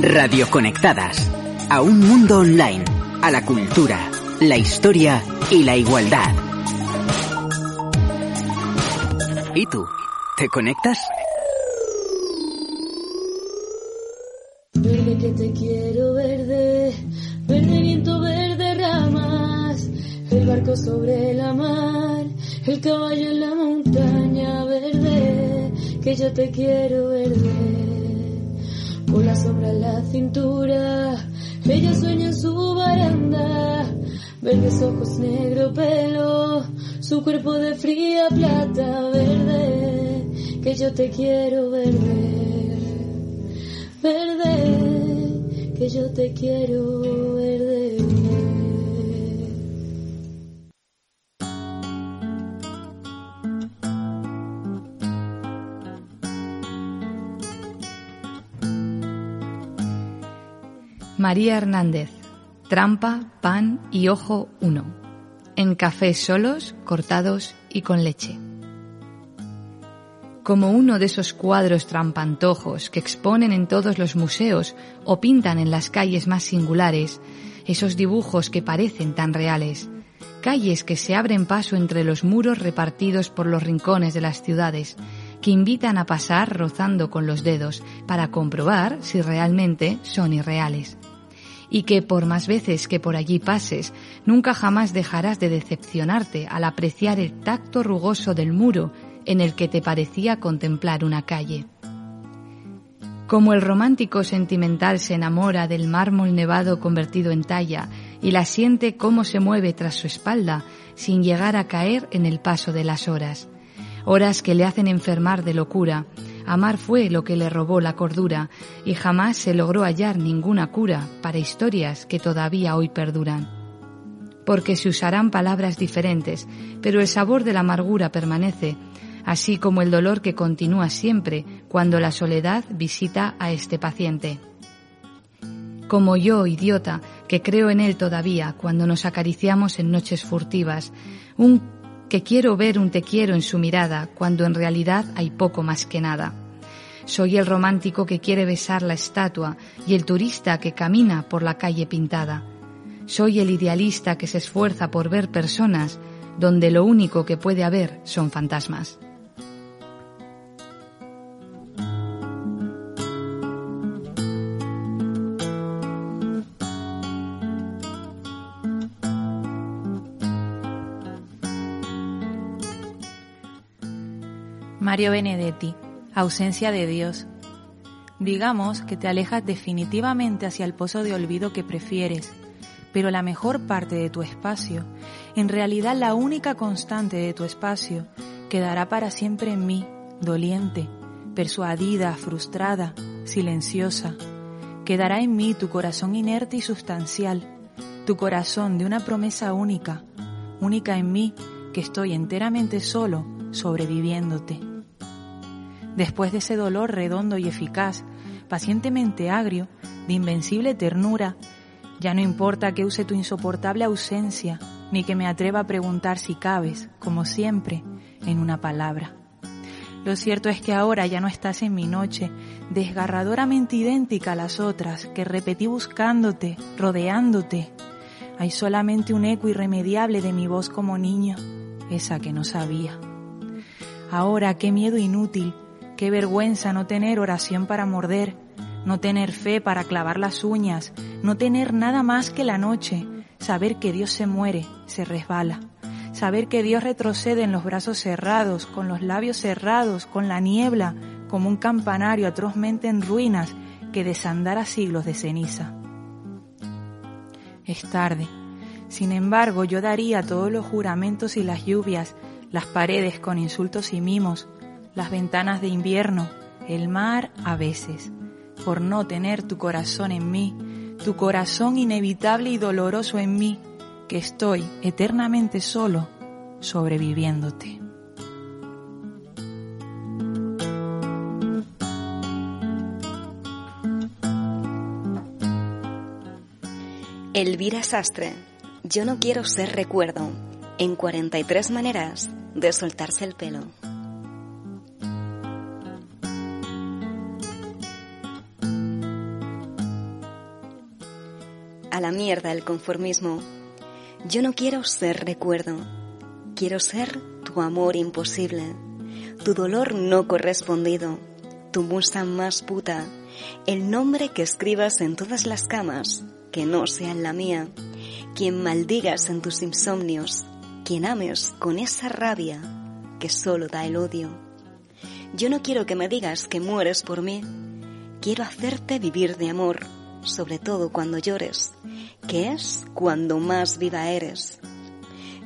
Radioconectadas. A un mundo online. A la cultura, la historia y la igualdad. ¿Y tú? ¿Te conectas? Verde que te quiero, verde, verde viento, verde ramas, el barco sobre la mar, el caballo en la montaña, verde, que yo te quiero, verde, la sombra en la cintura, ella sueña en su baranda, verdes ojos, negro pelo, su cuerpo de fría plata, verde, que yo te quiero, verde verde, que yo te quiero verde. María Hernández, Trampa, Pan y Ojo 1. En cafés solos, cortados y con leche como uno de esos cuadros trampantojos que exponen en todos los museos o pintan en las calles más singulares, esos dibujos que parecen tan reales, calles que se abren paso entre los muros repartidos por los rincones de las ciudades, que invitan a pasar rozando con los dedos para comprobar si realmente son irreales. Y que por más veces que por allí pases, nunca jamás dejarás de decepcionarte al apreciar el tacto rugoso del muro en el que te parecía contemplar una calle. Como el romántico sentimental se enamora del mármol nevado convertido en talla y la siente cómo se mueve tras su espalda sin llegar a caer en el paso de las horas. Horas que le hacen enfermar de locura. Amar fue lo que le robó la cordura y jamás se logró hallar ninguna cura para historias que todavía hoy perduran. Porque se usarán palabras diferentes, pero el sabor de la amargura permanece así como el dolor que continúa siempre cuando la soledad visita a este paciente. Como yo, idiota, que creo en él todavía cuando nos acariciamos en noches furtivas, un que quiero ver un te quiero en su mirada cuando en realidad hay poco más que nada. Soy el romántico que quiere besar la estatua y el turista que camina por la calle pintada. Soy el idealista que se esfuerza por ver personas donde lo único que puede haber son fantasmas. Mario Benedetti, ausencia de Dios. Digamos que te alejas definitivamente hacia el pozo de olvido que prefieres, pero la mejor parte de tu espacio, en realidad la única constante de tu espacio, quedará para siempre en mí, doliente, persuadida, frustrada, silenciosa. Quedará en mí tu corazón inerte y sustancial, tu corazón de una promesa única, única en mí que estoy enteramente solo sobreviviéndote. Después de ese dolor redondo y eficaz, pacientemente agrio, de invencible ternura, ya no importa que use tu insoportable ausencia, ni que me atreva a preguntar si cabes, como siempre, en una palabra. Lo cierto es que ahora ya no estás en mi noche, desgarradoramente idéntica a las otras, que repetí buscándote, rodeándote. Hay solamente un eco irremediable de mi voz como niño, esa que no sabía. Ahora qué miedo inútil, Qué vergüenza no tener oración para morder, no tener fe para clavar las uñas, no tener nada más que la noche, saber que Dios se muere, se resbala, saber que Dios retrocede en los brazos cerrados, con los labios cerrados, con la niebla, como un campanario atrozmente en ruinas que desandara siglos de ceniza. Es tarde. Sin embargo, yo daría todos los juramentos y las lluvias, las paredes con insultos y mimos, las ventanas de invierno, el mar a veces, por no tener tu corazón en mí, tu corazón inevitable y doloroso en mí, que estoy eternamente solo sobreviviéndote. Elvira Sastre, yo no quiero ser recuerdo, en 43 maneras de soltarse el pelo. La mierda el conformismo. Yo no quiero ser recuerdo, quiero ser tu amor imposible, tu dolor no correspondido, tu musa más puta, el nombre que escribas en todas las camas, que no sean la mía, quien maldigas en tus insomnios, quien ames con esa rabia que solo da el odio. Yo no quiero que me digas que mueres por mí, quiero hacerte vivir de amor, sobre todo cuando llores, que es cuando más viva eres.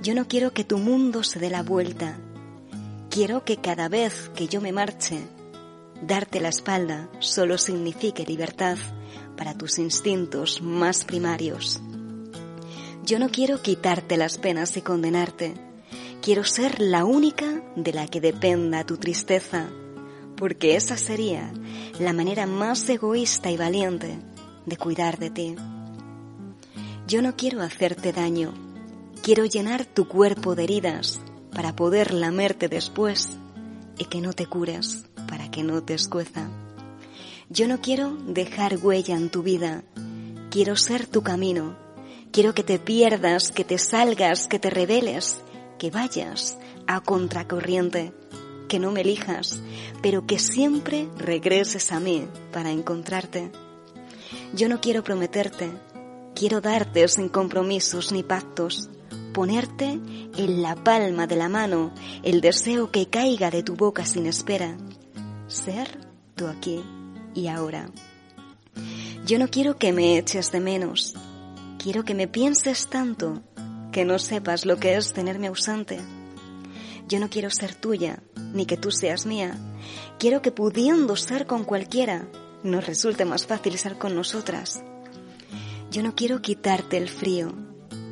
Yo no quiero que tu mundo se dé la vuelta, quiero que cada vez que yo me marche, darte la espalda solo signifique libertad para tus instintos más primarios. Yo no quiero quitarte las penas y condenarte. Quiero ser la única de la que dependa tu tristeza, porque esa sería la manera más egoísta y valiente de cuidar de ti. Yo no quiero hacerte daño, quiero llenar tu cuerpo de heridas para poder lamerte después y que no te cures, para que no te escueza. Yo no quiero dejar huella en tu vida, quiero ser tu camino Quiero que te pierdas, que te salgas, que te rebeles, que vayas a contracorriente, que no me elijas, pero que siempre regreses a mí para encontrarte. Yo no quiero prometerte, quiero darte sin compromisos ni pactos, ponerte en la palma de la mano el deseo que caiga de tu boca sin espera, ser tú aquí y ahora. Yo no quiero que me eches de menos, quiero que me pienses tanto que no sepas lo que es tenerme ausente. Yo no quiero ser tuya, ni que tú seas mía. Quiero que pudiendo ser con cualquiera, nos resulte más fácil ser con nosotras. Yo no quiero quitarte el frío,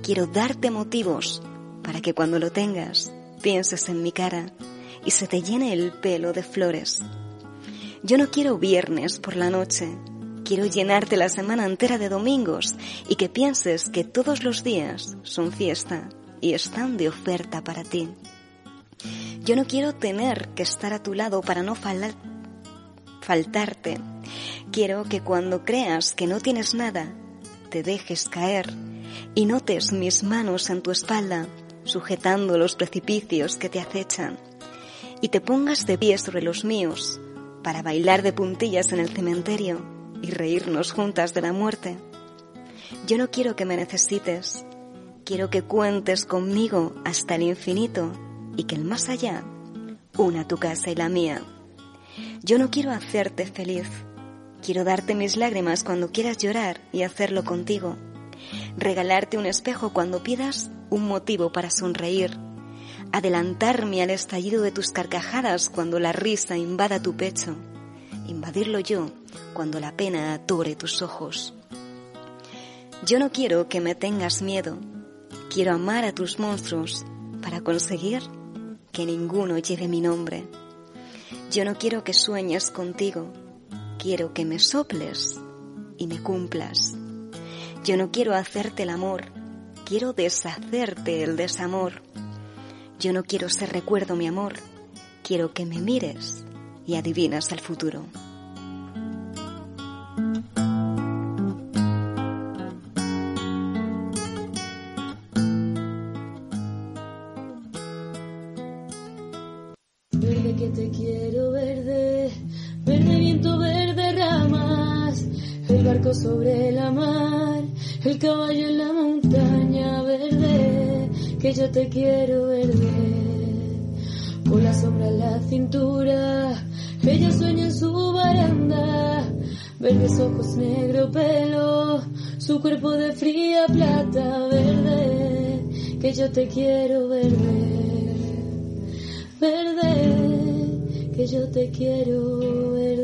quiero darte motivos para que cuando lo tengas pienses en mi cara y se te llene el pelo de flores. Yo no quiero viernes por la noche, Quiero llenarte la semana entera de domingos y que pienses que todos los días son fiesta y están de oferta para ti. Yo no quiero tener que estar a tu lado para no faltarte. Quiero que cuando creas que no tienes nada, te dejes caer y notes mis manos en tu espalda, sujetando los precipicios que te acechan, y te pongas de pie sobre los míos para bailar de puntillas en el cementerio y reírnos juntas de la muerte. Yo no quiero que me necesites, quiero que cuentes conmigo hasta el infinito y que el más allá una tu casa y la mía. Yo no quiero hacerte feliz, quiero darte mis lágrimas cuando quieras llorar y hacerlo contigo, regalarte un espejo cuando pidas un motivo para sonreír, adelantarme al estallido de tus carcajadas cuando la risa invada tu pecho. Invadirlo yo cuando la pena atore tus ojos. Yo no quiero que me tengas miedo, quiero amar a tus monstruos para conseguir que ninguno lleve mi nombre. Yo no quiero que sueñes contigo, quiero que me soples y me cumplas. Yo no quiero hacerte el amor, quiero deshacerte el desamor. Yo no quiero ser recuerdo, mi amor, quiero que me mires y adivinas el futuro. Verde que te quiero verde, verde sobre la mar, el caballo en la montaña verde, que yo te quiero verde, con la sombra en la cintura, ella sueña en su baranda, verdes ojos, negro pelo, su cuerpo de fría plata verde, que yo te quiero verde, verde, que yo te quiero verde.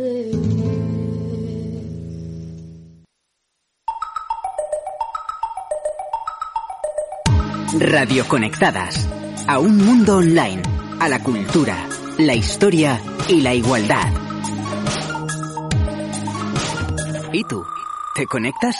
Radio Conectadas a un mundo online, a la cultura, la historia y la igualdad. ¿Y tú? ¿Te conectas?